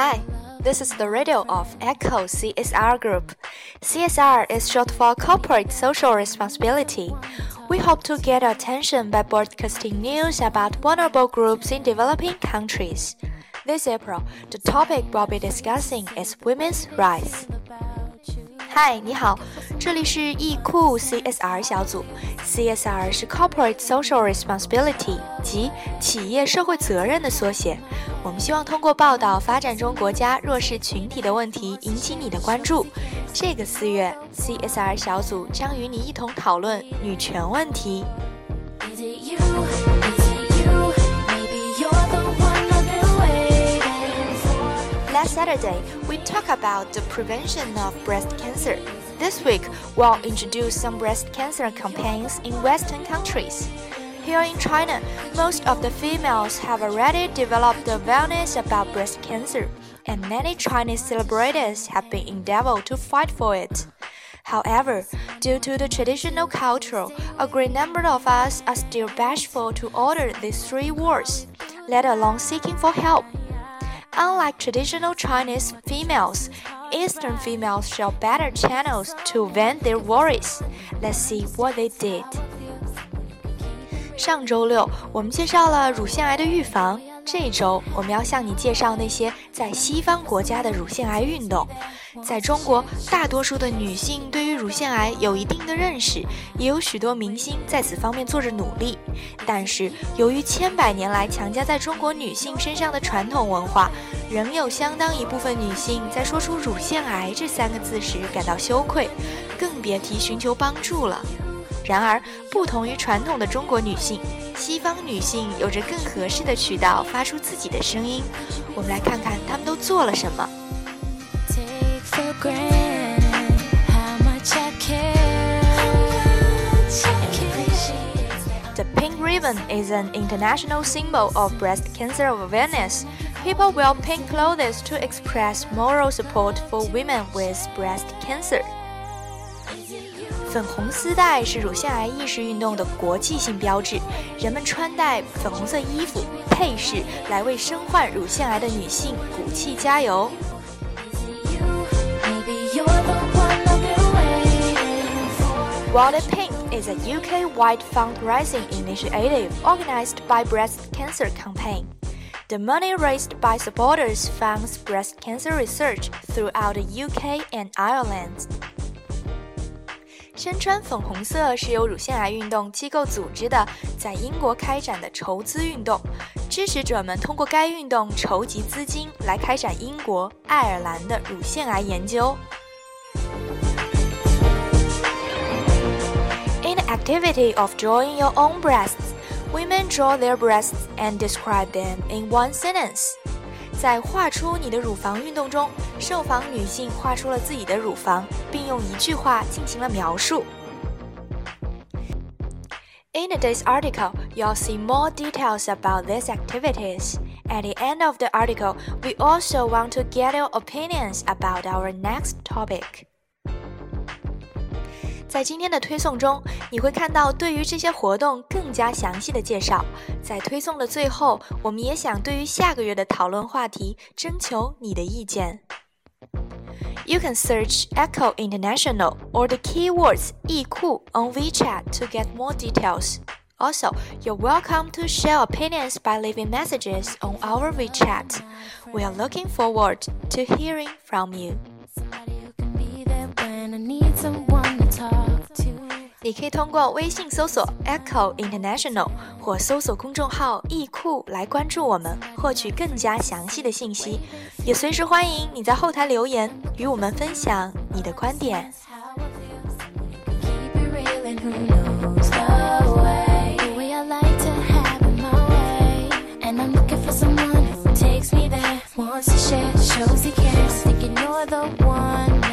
Hi, this is the radio of Echo CSR Group. CSR is short for Corporate Social Responsibility. We hope to get attention by broadcasting news about vulnerable groups in developing countries. This April, the topic we'll be discussing is women's rights. 嗨，你好，这里是易库 CSR 小组。CSR 是 Corporate Social Responsibility，即企业社会责任的缩写。我们希望通过报道发展中国家弱势群体的问题，引起你的关注。这个四月，CSR 小组将与你一同讨论女权问题。Last Saturday, we talked about the prevention of breast cancer. This week, we'll introduce some breast cancer campaigns in Western countries. Here in China, most of the females have already developed awareness about breast cancer, and many Chinese celebrities have been endeavored to fight for it. However, due to the traditional culture, a great number of us are still bashful to utter these three words, let alone seeking for help. Unlike traditional Chinese females, Eastern females show better channels to vent their worries. Let's see what they did. 上周六，我们介绍了乳腺癌的预防。 这周，我们要向你介绍那些在西方国家的乳腺癌运动。在中国，大多数的女性对于乳腺癌有一定的认识，也有许多明星在此方面做着努力。但是，由于千百年来强加在中国女性身上的传统文化，仍有相当一部分女性在说出乳腺癌这三个字时感到羞愧，更别提寻求帮助了。然而，不同于传统的中国女性。西方女性有着更合适的渠道发出自己的声音，我们来看看她们都做了什么。The pink ribbon is an international symbol of breast cancer awareness. People wear pink clothes to express moral support for women with breast cancer. 粉红丝带是乳腺癌意识运动的国际性标志，人们穿戴粉红色衣服配饰来为身患乳腺癌的女性鼓气加油。Wear It Pink is a UK-wide fundraising initiative organized by Breast Cancer Campaign. The money raised by supporters funds breast cancer research throughout the UK and Ireland. 身穿粉红色是由乳腺癌运动机构组织的，在英国开展的筹资运动。支持者们通过该运动筹集资金，来开展英国、爱尔兰的乳腺癌研究。In the activity of drawing your own breasts, women draw their breasts and describe them in one sentence. 在画出你的乳房运动中，受访女性画出了自己的乳房，并用一句话进行了描述。In today's article, you'll see more details about these activities. At the end of the article, we also want to get your opinions about our next topic. 在今天的推送中，你会看到对于这些活动更加详细的介绍。在推送的最后，我们也想对于下个月的讨论话题征求你的意见。You can search Echo International or the keywords 易库 on WeChat to get more details. Also, you're welcome to share opinions by leaving messages on our WeChat. We are looking forward to hearing from you. 你可以通过微信搜索 Echo International 或搜索公众号“易库”来关注我们，获取更加详细的信息。也随时欢迎你在后台留言，与我们分享你的观点。waiting